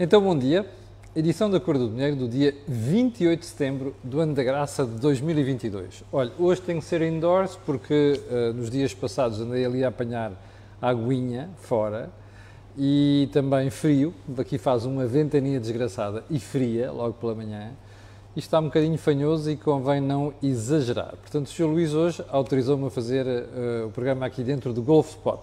Então, bom dia. Edição da Cor do Dinheiro do dia 28 de setembro do ano da graça de 2022. Olha, hoje tenho que ser indoors porque uh, nos dias passados andei ali a apanhar aguinha fora e também frio. Aqui faz uma ventania desgraçada e fria logo pela manhã. Isto está um bocadinho fanhoso e convém não exagerar. Portanto, o Sr. Luís hoje autorizou-me a fazer uh, o programa aqui dentro do Golf Spot.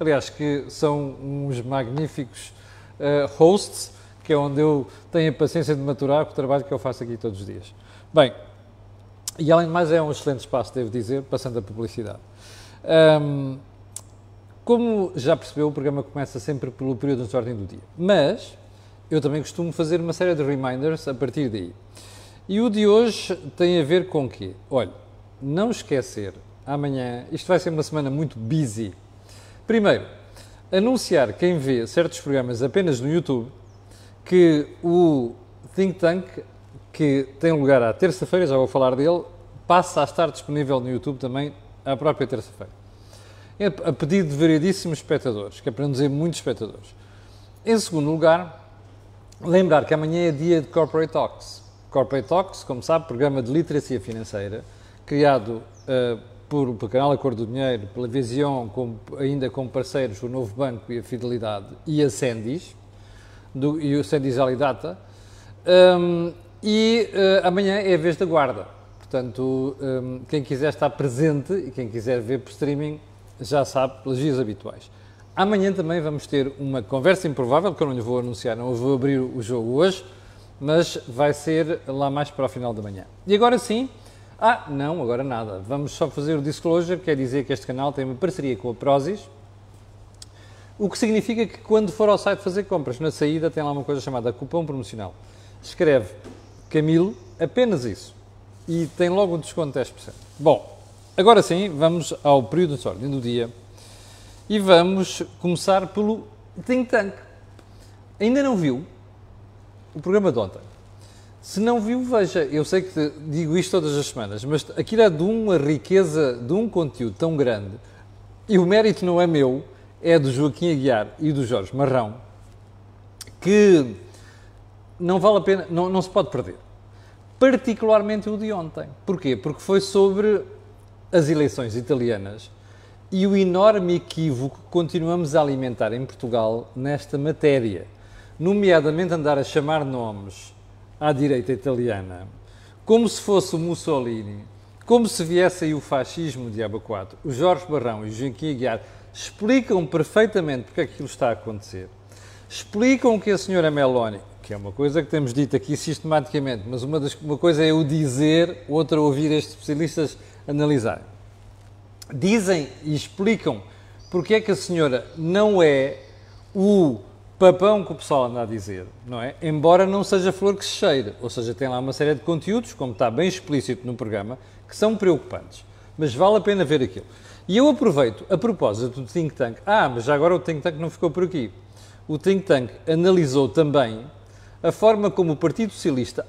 Aliás, que são uns magníficos uh, hosts que é onde eu tenho a paciência de maturar o trabalho que eu faço aqui todos os dias. Bem, e além de mais é um excelente espaço, devo dizer, passando a publicidade. Um, como já percebeu, o programa começa sempre pelo período de ordem do dia, mas eu também costumo fazer uma série de reminders a partir daí. E o de hoje tem a ver com o quê? Olha, não esquecer, amanhã, isto vai ser uma semana muito busy. Primeiro, anunciar quem vê certos programas apenas no YouTube que o Think Tank, que tem lugar à terça-feira, já vou falar dele, passa a estar disponível no YouTube também à própria terça-feira. É a pedido de variedíssimos espectadores, que é para não dizer muitos espectadores. Em segundo lugar, lembrar que amanhã é dia de Corporate Talks. Corporate Talks, como sabe, programa de literacia financeira, criado uh, por, canal Acordo do Dinheiro, pela Vision, com, ainda com parceiros o Novo Banco e a Fidelidade e a Sendis, do, e o Sendizal Data. Um, e uh, amanhã é a vez da guarda. Portanto, um, quem quiser estar presente e quem quiser ver por streaming já sabe pelas vias habituais. Amanhã também vamos ter uma conversa improvável, que eu não lhe vou anunciar, não vou abrir o jogo hoje, mas vai ser lá mais para o final da manhã. E agora sim, ah, não, agora nada. Vamos só fazer o disclosure, quer dizer que este canal tem uma parceria com a Prozis, o que significa que quando for ao site fazer compras, na saída tem lá uma coisa chamada cupom promocional. Escreve Camilo, apenas isso. E tem logo um desconto de 10%. Bom, agora sim, vamos ao período de ordem do dia. E vamos começar pelo Think Tank. Ainda não viu o programa de ontem? Se não viu, veja. Eu sei que digo isto todas as semanas, mas aquilo é de uma riqueza, de um conteúdo tão grande. E o mérito não é meu, é do Joaquim Aguiar e do Jorge Marrão, que não vale a pena, não, não se pode perder. Particularmente o de ontem. Porquê? Porque foi sobre as eleições italianas e o enorme equívoco que continuamos a alimentar em Portugal nesta matéria, nomeadamente andar a chamar nomes à direita italiana, como se fosse Mussolini, como se viesse aí o fascismo de Abacuato. O Jorge Barrão e o Joaquim Aguiar explicam perfeitamente porque é que aquilo está a acontecer, explicam que a senhora Meloni, que é uma coisa que temos dito aqui sistematicamente, mas uma, das, uma coisa é o dizer, outra ouvir estes especialistas analisarem. Dizem e explicam porque é que a senhora não é o papão que o pessoal anda a dizer, não é? Embora não seja flor que se cheire, ou seja, tem lá uma série de conteúdos, como está bem explícito no programa, que são preocupantes. Mas vale a pena ver aquilo. E eu aproveito, a propósito do Think Tank, ah, mas já agora o Think Tank não ficou por aqui. O Think Tank analisou também a forma como o Partido Socialista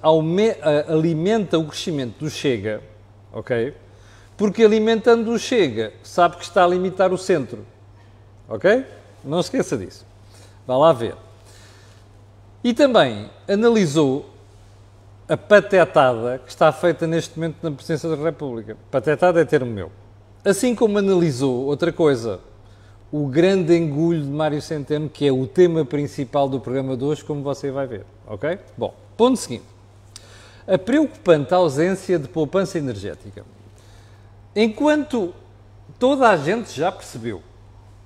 alimenta o crescimento do Chega, ok? Porque alimentando o Chega, sabe que está a limitar o centro, ok? Não esqueça disso. Vá lá ver. E também analisou a patetada que está feita neste momento na Presidência da República. Patetada é termo meu. Assim como analisou outra coisa, o grande engulho de Mário Centeno, que é o tema principal do programa de hoje, como você vai ver, ok? Bom, ponto seguinte. A preocupante ausência de poupança energética. Enquanto toda a gente já percebeu,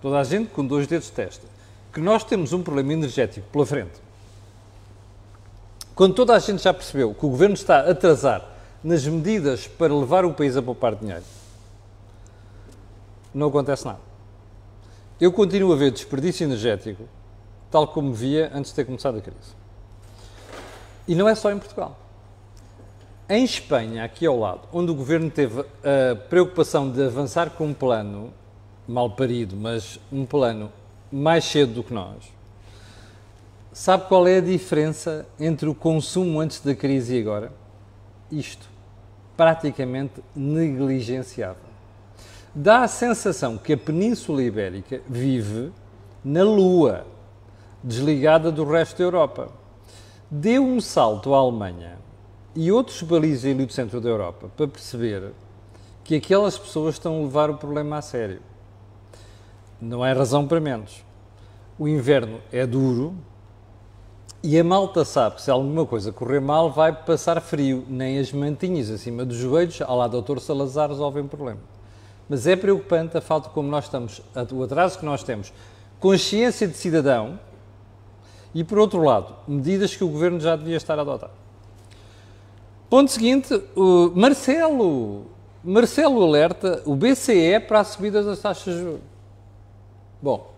toda a gente com dois dedos de testa, que nós temos um problema energético pela frente, quando toda a gente já percebeu que o governo está a atrasar nas medidas para levar o país a poupar dinheiro, não acontece nada. Eu continuo a ver desperdício energético, tal como via antes de ter começado a crise. E não é só em Portugal. Em Espanha, aqui ao lado, onde o governo teve a preocupação de avançar com um plano mal parido, mas um plano mais cedo do que nós, sabe qual é a diferença entre o consumo antes da crise e agora? Isto. Praticamente negligenciável dá a sensação que a Península Ibérica vive na Lua. desligada do resto da Europa. Deu um salto à Alemanha e outros países ali do centro da Europa para perceber que aquelas pessoas estão a levar o problema a sério. Não é razão para menos. O inverno é duro e a malta sabe que se alguma coisa correr mal vai passar frio, nem as mantinhas acima dos joelhos, ao lado do Dr. Salazar, resolvem problema. Mas é preocupante a falta como nós estamos, o atraso que nós temos, consciência de cidadão e, por outro lado, medidas que o governo já devia estar a adotar. Ponto seguinte, Marcelo. Marcelo alerta o BCE para a subida das taxas de juros. Bom,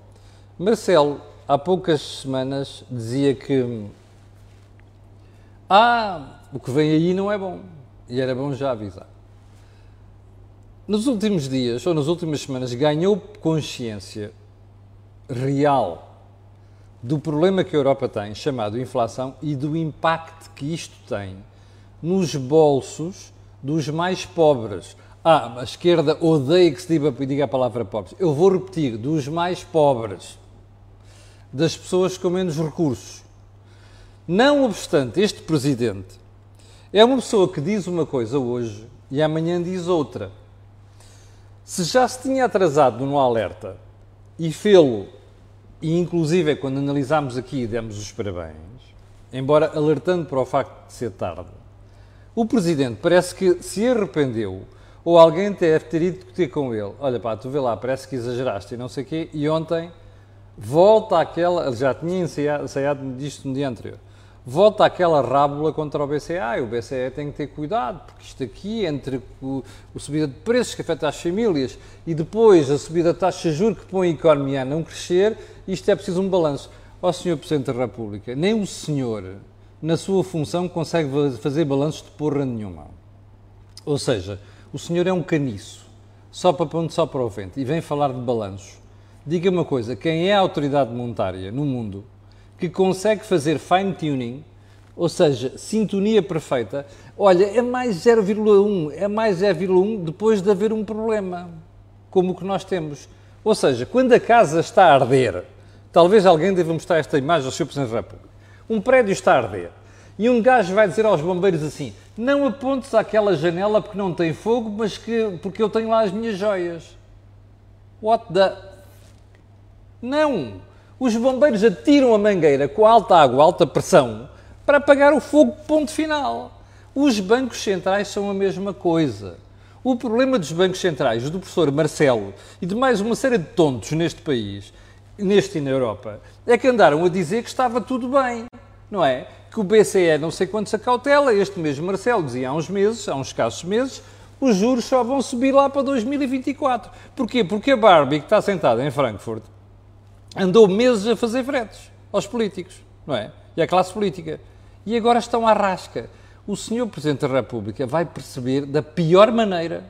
Marcelo, há poucas semanas, dizia que ah, o que vem aí não é bom. E era bom já avisar. Nos últimos dias, ou nas últimas semanas, ganhou consciência real do problema que a Europa tem, chamado inflação, e do impacto que isto tem nos bolsos dos mais pobres. Ah, a esquerda odeia que se diga, diga a palavra pobres. Eu vou repetir, dos mais pobres, das pessoas com menos recursos. Não obstante, este presidente é uma pessoa que diz uma coisa hoje e amanhã diz outra. Se já se tinha atrasado no alerta e fê-lo, e inclusive quando analisámos aqui demos os parabéns, embora alertando para o facto de ser tarde, o Presidente parece que se arrependeu ou alguém deve ter ido discutir com ele. Olha pá, tu vê lá, parece que exageraste e não sei o quê. E ontem volta àquela, já tinha ensaiado disto no dia anterior, volta àquela rábula contra o BCE. Ah, o BCE tem que ter cuidado, porque isto aqui, entre o, o subida de preços que afeta as famílias e depois a subida de taxa de juros que põe a economia a não crescer, isto é preciso um balanço. Ó Sr. Presidente da República, nem o senhor na sua função, consegue fazer balanços de porra nenhuma. Ou seja, o senhor é um caniço, só para ponto, só para o vento, e vem falar de balanços. Diga uma coisa: quem é a autoridade monetária no mundo que consegue fazer fine-tuning, ou seja, sintonia perfeita, olha, é mais 0,1, é mais 0,1 depois de haver um problema, como o que nós temos. Ou seja, quando a casa está a arder, talvez alguém deva mostrar esta imagem ao Sr. Presidente da República um prédio está a arder e um gajo vai dizer aos bombeiros assim: não apontes àquela janela porque não tem fogo, mas que, porque eu tenho lá as minhas joias. What the. Não! Os bombeiros atiram a mangueira com alta água, alta pressão, para apagar o fogo, ponto final. Os bancos centrais são a mesma coisa. O problema dos bancos centrais, do professor Marcelo e de mais uma série de tontos neste país, neste e na Europa, é que andaram a dizer que estava tudo bem, não é? Que o BCE não sei quantos a cautela, este mesmo Marcelo dizia há uns meses, há uns escassos meses, os juros só vão subir lá para 2024. Porquê? Porque a Barbie, que está sentada em Frankfurt, andou meses a fazer fretes aos políticos, não é? E à classe política. E agora estão à rasca. O senhor Presidente da República vai perceber da pior maneira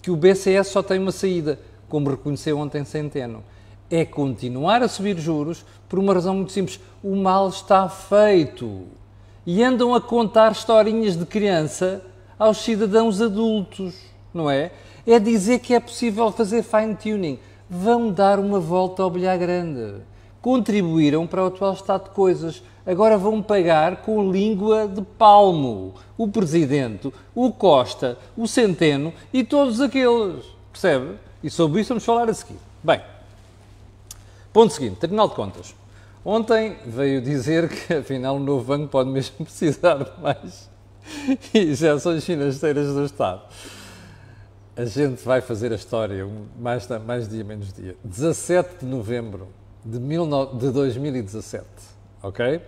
que o BCE só tem uma saída, como reconheceu ontem Centeno é continuar a subir juros por uma razão muito simples. O mal está feito. E andam a contar historinhas de criança aos cidadãos adultos, não é? É dizer que é possível fazer fine-tuning. Vão dar uma volta ao bilhar grande. Contribuíram para o atual estado de coisas. Agora vão pagar com língua de palmo. O Presidente, o Costa, o Centeno e todos aqueles. Percebe? E sobre isso vamos falar a seguir. Bem, Ponto seguinte, Tribunal de Contas. Ontem veio dizer que, afinal, o novo banco pode mesmo precisar de mais injeções financeiras do Estado. A gente vai fazer a história mais, mais dia, menos dia. 17 de novembro de, de 2017, ok?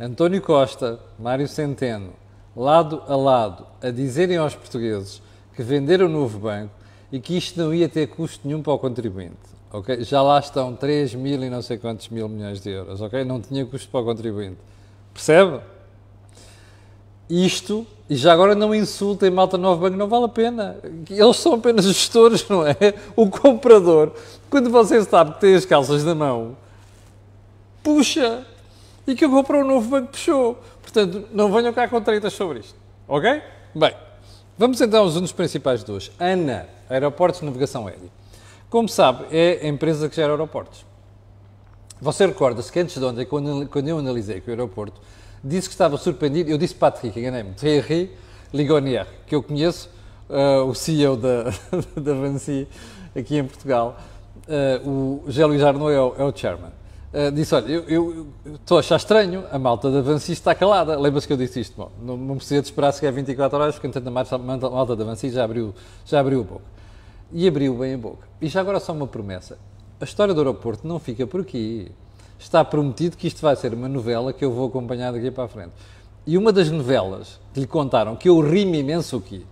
António Costa, Mário Centeno, lado a lado, a dizerem aos portugueses que venderam o novo banco e que isto não ia ter custo nenhum para o contribuinte ok? Já lá estão 3 mil e não sei quantos mil milhões de euros, ok? Não tinha custo para o contribuinte. Percebe? Isto, e já agora não insultem malta Novo Banco, não vale a pena. Eles são apenas gestores, não é? O comprador, quando você sabe que tem as calças na mão, puxa, e que comprou um novo banco puxou. Portanto, não venham cá com tretas sobre isto, ok? Bem, vamos então aos assuntos principais de hoje. ANA, Aeroportos de Navegação Aérea. Como sabe, é a empresa que gera aeroportos. Você recorda-se que antes de ontem, quando, quando eu analisei com o aeroporto, disse que estava surpreendido, eu disse Patrick, enganei-me, Thierry Ligonier, que eu conheço, uh, o CEO da, da Vancy aqui em Portugal, uh, o José Luís é o, é o chairman. Uh, disse, olha, eu, estou a achar estranho, a malta da Vancy está calada. Lembra-se que eu disse isto? Bom, não, não precisa de esperar sequer 24 horas, porque entanto a malta da Vancy já abriu, já abriu a boca. E abriu bem a boca. E já agora só uma promessa. A história do aeroporto não fica por aqui. Está prometido que isto vai ser uma novela que eu vou acompanhar daqui para a frente. E uma das novelas que lhe contaram, que eu ri-me imenso aqui,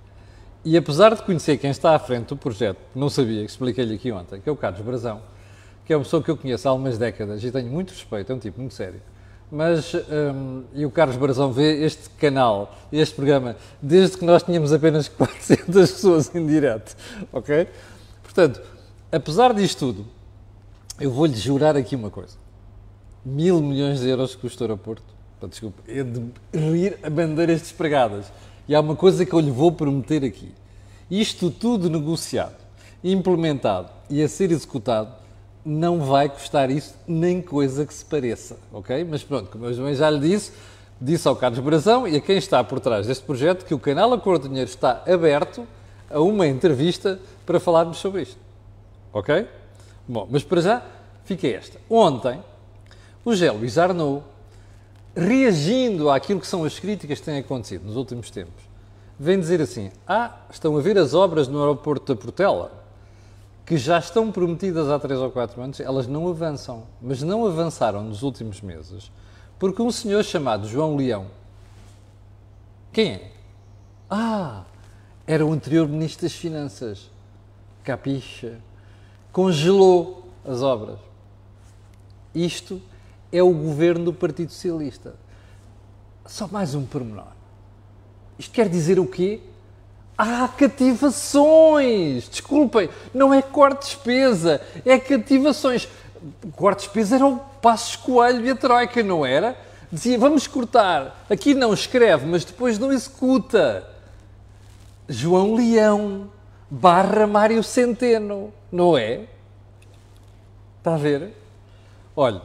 e apesar de conhecer quem está à frente do projeto, não sabia, que expliquei-lhe aqui ontem, que é o Carlos Brazão, que é uma pessoa que eu conheço há algumas décadas e tenho muito respeito, é um tipo muito sério. Mas, um, e o Carlos Brazão vê este canal, este programa, desde que nós tínhamos apenas 400 pessoas em direto, ok? Portanto, apesar disto tudo, eu vou-lhe jurar aqui uma coisa. Mil milhões de euros custa o aeroporto. Desculpa, é de rir a bandeiras despregadas. E há uma coisa que eu lhe vou prometer aqui. Isto tudo negociado, implementado e a ser executado não vai custar isso nem coisa que se pareça, ok? Mas pronto, como eu também já lhe disse, disse ao Carlos Brazão e a quem está por trás deste projeto que o canal Acordo Dinheiro está aberto a uma entrevista para falarmos sobre isto, ok? Bom, mas para já fica esta. Ontem, o Gé Luís Arnaud reagindo àquilo que são as críticas que têm acontecido nos últimos tempos, vem dizer assim: Ah, estão a ver as obras no aeroporto da Portela, que já estão prometidas há 3 ou 4 anos, elas não avançam. Mas não avançaram nos últimos meses, porque um senhor chamado João Leão. Quem é? Ah, era o anterior Ministro das Finanças. Capixa. Congelou as obras. Isto é o governo do Partido Socialista. Só mais um pormenor. Isto quer dizer o quê? Há cativações! Desculpem, não é corte de despesa, é cativações. Corte de despesa era o Passos Coelho e a Troika, não era? Dizia, vamos cortar. Aqui não escreve, mas depois não executa. João Leão barra Mário Centeno, não é? Está a ver? Olha,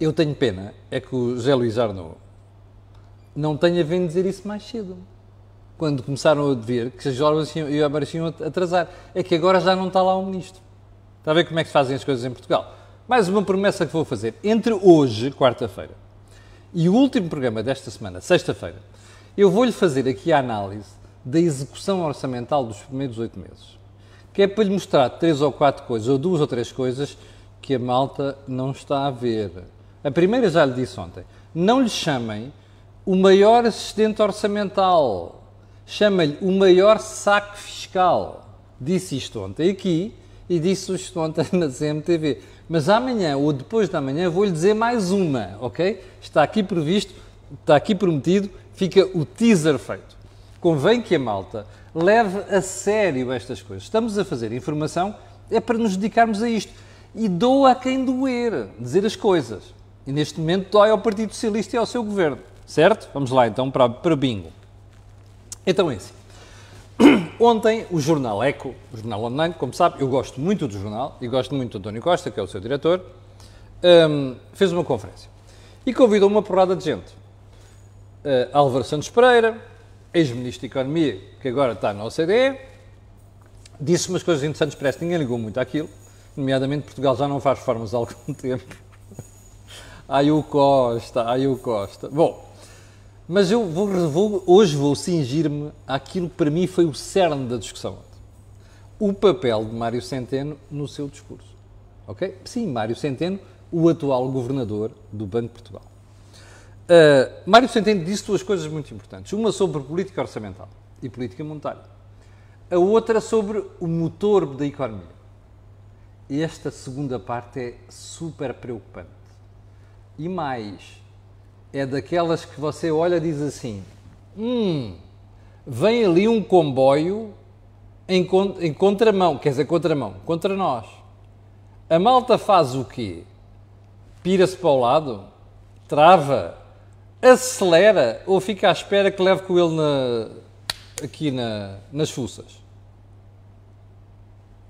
eu tenho pena, é que o José Luís Arnaud não tenha vindo dizer isso mais cedo. Quando começaram a ver que as obras iam atrasar. É que agora já não está lá o ministro. Está a ver como é que se fazem as coisas em Portugal? Mais uma promessa que vou fazer. Entre hoje, quarta-feira, e o último programa desta semana, sexta-feira, eu vou-lhe fazer aqui a análise da execução orçamental dos primeiros oito meses. Que é para lhe mostrar três ou quatro coisas, ou duas ou três coisas, que a malta não está a ver. A primeira já lhe disse ontem. Não lhe chamem o maior assistente orçamental. Chama-lhe o maior saco fiscal. Disse isto ontem aqui e disse isto ontem na CMTV. Mas amanhã ou depois da manhã vou-lhe dizer mais uma, ok? Está aqui previsto, está aqui prometido, fica o teaser feito. Convém que a malta leve a sério estas coisas. Estamos a fazer informação é para nos dedicarmos a isto. E doa a quem doer, dizer as coisas. E neste momento dói ao Partido Socialista e ao seu governo. Certo? Vamos lá então para, para bingo. Então é assim. Ontem o jornal Eco, o jornal online, como sabe, eu gosto muito do jornal e gosto muito do António Costa, que é o seu diretor, um, fez uma conferência e convidou uma porrada de gente. Uh, Álvaro Santos Pereira, ex-ministro de Economia, que agora está na OCDE, disse umas coisas interessantes, parece que ninguém ligou muito àquilo, nomeadamente Portugal já não faz reformas há algum tempo Ai o Costa, ai o Costa. Bom, mas eu vou, vou hoje vou cingir-me àquilo que para mim foi o cerne da discussão. O papel de Mário Centeno no seu discurso. Ok? Sim, Mário Centeno, o atual governador do Banco de Portugal. Uh, Mário Centeno disse duas coisas muito importantes. Uma sobre política orçamental e política monetária. A outra sobre o motor da economia. Esta segunda parte é super preocupante. E mais, é daquelas que você olha e diz assim: hum, vem ali um comboio em, em contramão, quer dizer, contramão, contra nós. A malta faz o quê? Pira-se para o lado? Trava? Acelera? Ou fica à espera que leve com ele na, aqui na, nas fuças?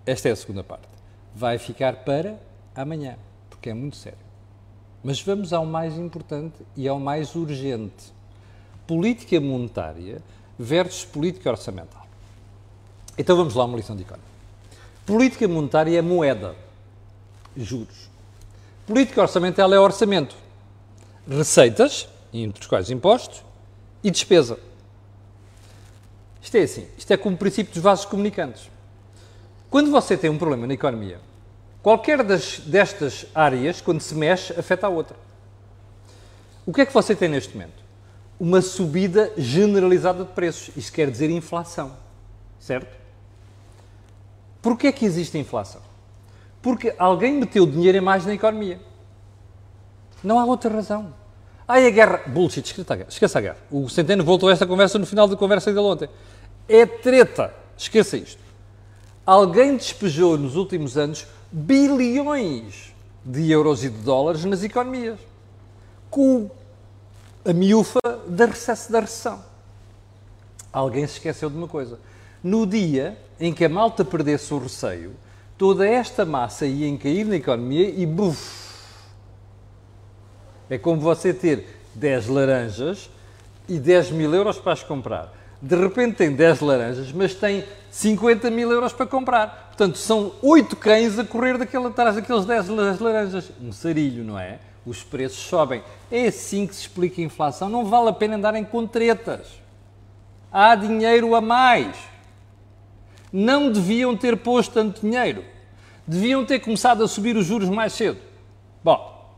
Esta é a segunda parte. Vai ficar para amanhã que é muito sério. Mas vamos ao mais importante e ao mais urgente: política monetária versus política orçamental. Então vamos lá, uma lição de economia. Política monetária é moeda, juros. Política orçamental é orçamento, receitas, entre os quais impostos, e despesa. Isto é assim, isto é como o princípio dos vasos comunicantes. Quando você tem um problema na economia, qualquer das, destas áreas, quando se mexe, afeta a outra. O que é que você tem neste momento? Uma subida generalizada de preços. Isto quer dizer inflação, certo? Porquê é que existe inflação? Porque alguém meteu dinheiro em mais na economia. Não há outra razão. Ai, a guerra. Bullshit, esqueça a guerra. O Centeno voltou a esta conversa no final da conversa dele ontem. É treta. Esqueça isto. Alguém despejou nos últimos anos bilhões de euros e de dólares nas economias. Com a miúfa da recesso da recessão. Alguém se esqueceu de uma coisa. No dia em que a malta perdesse o receio, toda esta massa ia cair na economia e buf! É como você ter 10 laranjas e 10 mil euros para as comprar. De repente tem 10 laranjas, mas tem 50 mil euros para comprar. Portanto, são 8 cães a correr daquele, atrás daqueles 10 laranjas. Um sarilho, não é? Os preços sobem. É assim que se explica a inflação. Não vale a pena andarem com tretas. Há dinheiro a mais. Não deviam ter posto tanto dinheiro. Deviam ter começado a subir os juros mais cedo. Bom,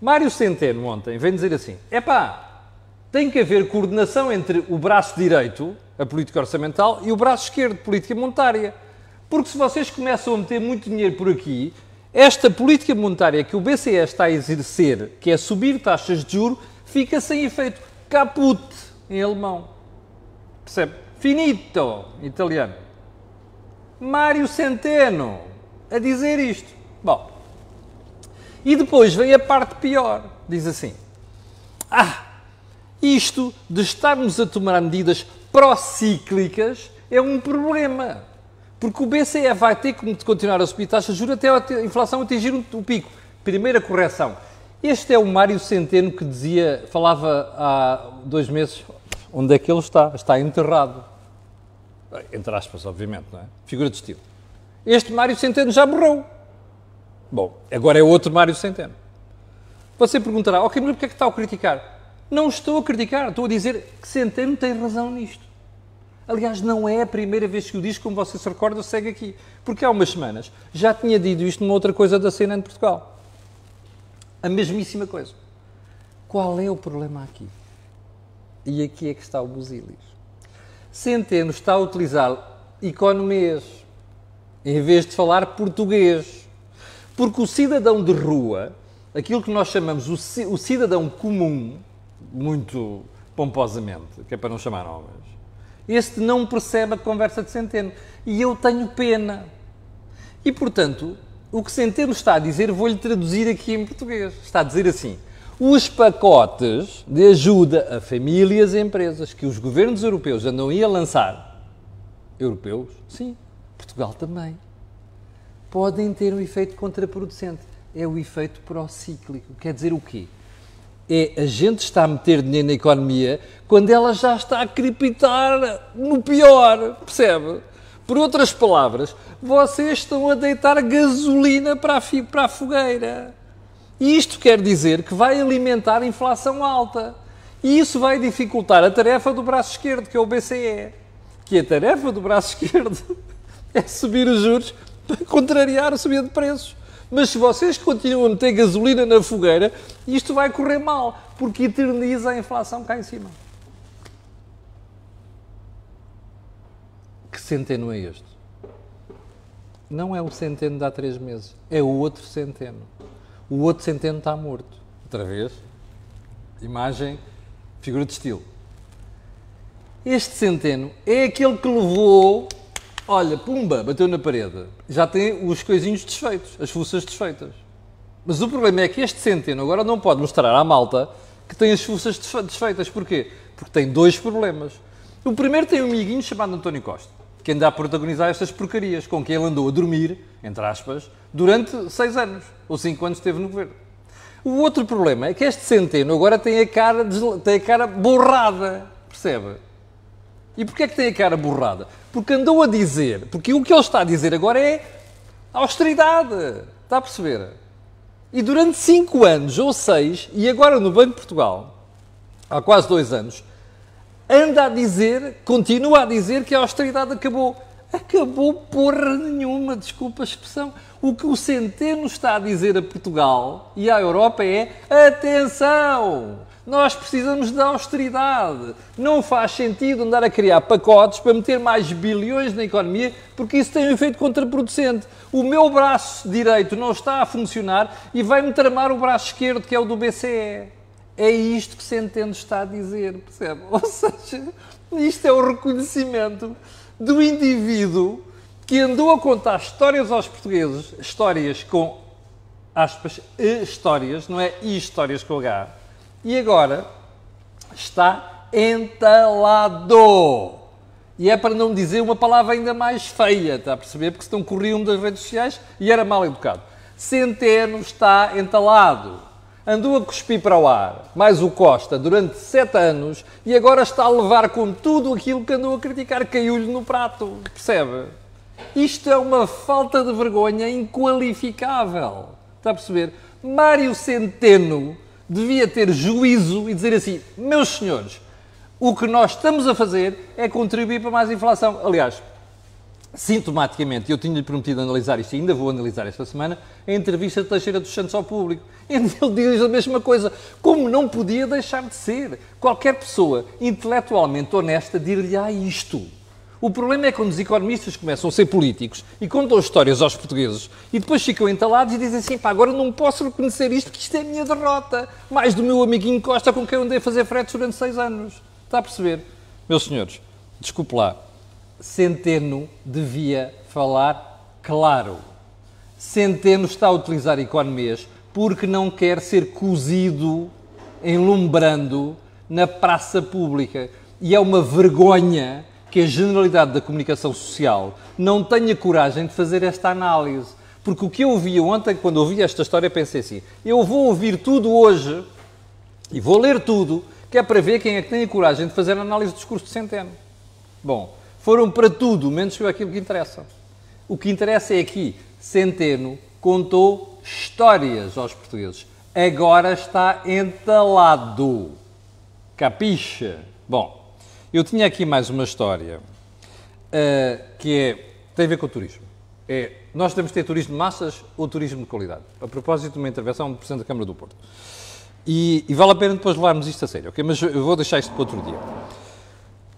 Mário Centeno ontem vem dizer assim: é pá, tem que haver coordenação entre o braço direito, a política orçamental, e o braço esquerdo, política monetária. Porque se vocês começam a meter muito dinheiro por aqui, esta política monetária que o BCE está a exercer, que é subir taxas de juro, fica sem efeito. Caput, em alemão. Percebe? Finito, italiano. Mário Centeno a dizer isto. Bom, e depois vem a parte pior. Diz assim: Ah, isto de estarmos a tomar medidas procíclicas é um problema. Porque o BCE vai ter que continuar a subir taxas de juros até a inflação atingir o pico. Primeira correção. Este é o Mário Centeno que dizia, falava há dois meses, onde é que ele está? Está enterrado. Entre aspas, obviamente, não é? Figura de estilo. Este Mário Centeno já morreu. Bom, agora é outro Mário Centeno. Você perguntará, ok, mas porquê é que está a criticar? Não estou a criticar, estou a dizer que Centeno tem razão nisto. Aliás, não é a primeira vez que o diz, como você se recorda, segue aqui. Porque há umas semanas já tinha dito isto numa outra coisa da CNN de Portugal. A mesmíssima coisa. Qual é o problema aqui? E aqui é que está o busilis. Centeno está a utilizar economês em vez de falar português. Porque o cidadão de rua, aquilo que nós chamamos o cidadão comum, muito pomposamente, que é para não chamar nomes, este não percebe a conversa de Centeno. E eu tenho pena. E, portanto, o que Centeno está a dizer, vou-lhe traduzir aqui em português. Está a dizer assim: os pacotes de ajuda a famílias e empresas que os governos europeus andam a lançar, europeus, sim, Portugal também, podem ter um efeito contraproducente. É o efeito procíclico. Quer dizer o quê? É a gente está a meter dinheiro na economia quando ela já está a crepitar no pior, percebe? Por outras palavras, vocês estão a deitar gasolina para a, para a fogueira. E isto quer dizer que vai alimentar a inflação alta. E isso vai dificultar a tarefa do braço esquerdo, que é o BCE. Que a tarefa do braço esquerdo é subir os juros para contrariar a subida de preços. Mas se vocês continuam a meter gasolina na fogueira, isto vai correr mal, porque eterniza a inflação cá em cima. Centeno é este? Não é o centeno de há três meses, é o outro centeno. O outro centeno está morto. Outra vez, imagem, figura de estilo. Este centeno é aquele que levou Olha, pumba, bateu na parede. Já tem os coisinhos desfeitos, as fuças desfeitas. Mas o problema é que este centeno agora não pode mostrar à malta que tem as fuças desfeitas. Porquê? Porque tem dois problemas. O primeiro tem um amiguinho chamado António Costa, que anda a protagonizar estas porcarias, com que ele andou a dormir, entre aspas, durante seis anos, ou cinco anos esteve no governo. O outro problema é que este Centeno agora tem a cara, tem a cara borrada, percebe? E porquê é que tem a cara borrada? Porque andou a dizer, porque o que ele está a dizer agora é austeridade, está a perceber? E durante cinco anos ou seis, e agora no Banco de Portugal, há quase dois anos, anda a dizer, continua a dizer que a austeridade acabou. Acabou porra nenhuma, desculpa a expressão. O que o Centeno está a dizer a Portugal e à Europa é: atenção! Nós precisamos de austeridade. Não faz sentido andar a criar pacotes para meter mais bilhões na economia, porque isso tem um efeito contraproducente. O meu braço direito não está a funcionar e vai-me tramar o braço esquerdo, que é o do BCE. É isto que Centeno está a dizer, percebe? Ou seja, isto é o reconhecimento do indivíduo que andou a contar histórias aos portugueses, histórias com aspas, histórias, não é histórias com H, e agora está entalado. E é para não dizer uma palavra ainda mais feia, está a perceber? Porque senão corriam das redes sociais e era mal educado. Centeno está entalado. Andou a cuspir para o ar, mais o Costa, durante sete anos e agora está a levar com tudo aquilo que andou a criticar, caiu-lhe no prato. Percebe? Isto é uma falta de vergonha inqualificável. Está a perceber? Mário Centeno devia ter juízo e dizer assim: meus senhores, o que nós estamos a fazer é contribuir para mais inflação. Aliás, sintomaticamente, eu tinha-lhe prometido analisar isto e ainda vou analisar esta semana, a entrevista de Teixeira dos Santos ao público. Ele diz a mesma coisa. Como não podia deixar de ser? Qualquer pessoa intelectualmente honesta dir-lhe-á isto. O problema é quando os economistas começam a ser políticos e contam histórias aos portugueses e depois ficam entalados e dizem assim: pá, agora não posso reconhecer isto porque isto é a minha derrota. Mais do meu amiguinho Costa com quem andei a fazer fretes durante seis anos. Está a perceber? Meus senhores, desculpe lá. Centeno devia falar claro. Centeno está a utilizar economias porque não quer ser cozido, enlumbrando na praça pública. E é uma vergonha que a generalidade da comunicação social não tenha coragem de fazer esta análise. Porque o que eu ouvi ontem, quando ouvi esta história, pensei assim: eu vou ouvir tudo hoje e vou ler tudo, que é para ver quem é que tem a coragem de fazer a análise do discurso de Centeno. Bom, foram para tudo, menos aquilo que interessa. O que interessa é aqui: Centeno contou histórias aos portugueses. Agora está entalado. Capixa? Bom, eu tinha aqui mais uma história uh, que é, tem a ver com o turismo. É, nós devemos ter turismo de massas ou turismo de qualidade. A propósito de uma intervenção do Presidente da Câmara do Porto. E, e, vale a pena depois levarmos isto a sério, ok? Mas eu vou deixar isto para outro dia.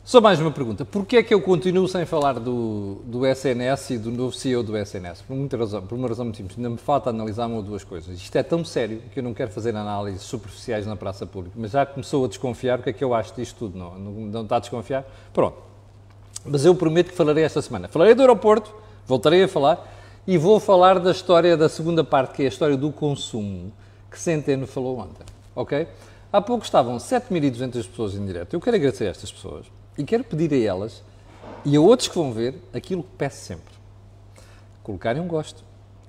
Só mais uma pergunta. Porquê é que eu continuo sem falar do, do SNS e do novo CEO do SNS? Por, muita razão, por uma razão muito simples. Ainda me falta analisar uma ou duas coisas. Isto é tão sério que eu não quero fazer análises superficiais na praça pública. Mas já começou a desconfiar. O que é que eu acho disto tudo? Não, não, não está a desconfiar? Pronto. Mas eu prometo que falarei esta semana. Falarei do aeroporto, voltarei a falar, e vou falar da história da segunda parte, que é a história do consumo, que Centeno falou ontem. Ok? Há pouco estavam 7.200 pessoas em direto. Eu quero agradecer a estas pessoas e quero pedir a elas e a outros que vão ver aquilo que peço sempre: colocarem um gosto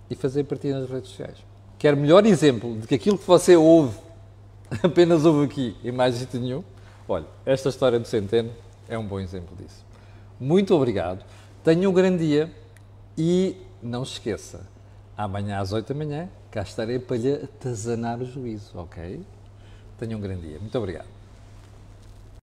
e fazer partida nas redes sociais. Quero melhor exemplo de que aquilo que você ouve, apenas ouve aqui e mais sítio nenhum. Olha, esta história do Centeno é um bom exemplo disso. Muito obrigado. Tenha um grande dia e não se esqueça, amanhã às 8 da manhã cá estarei para lhe atazanar o juízo, ok? Tenha um grande dia. Muito obrigado.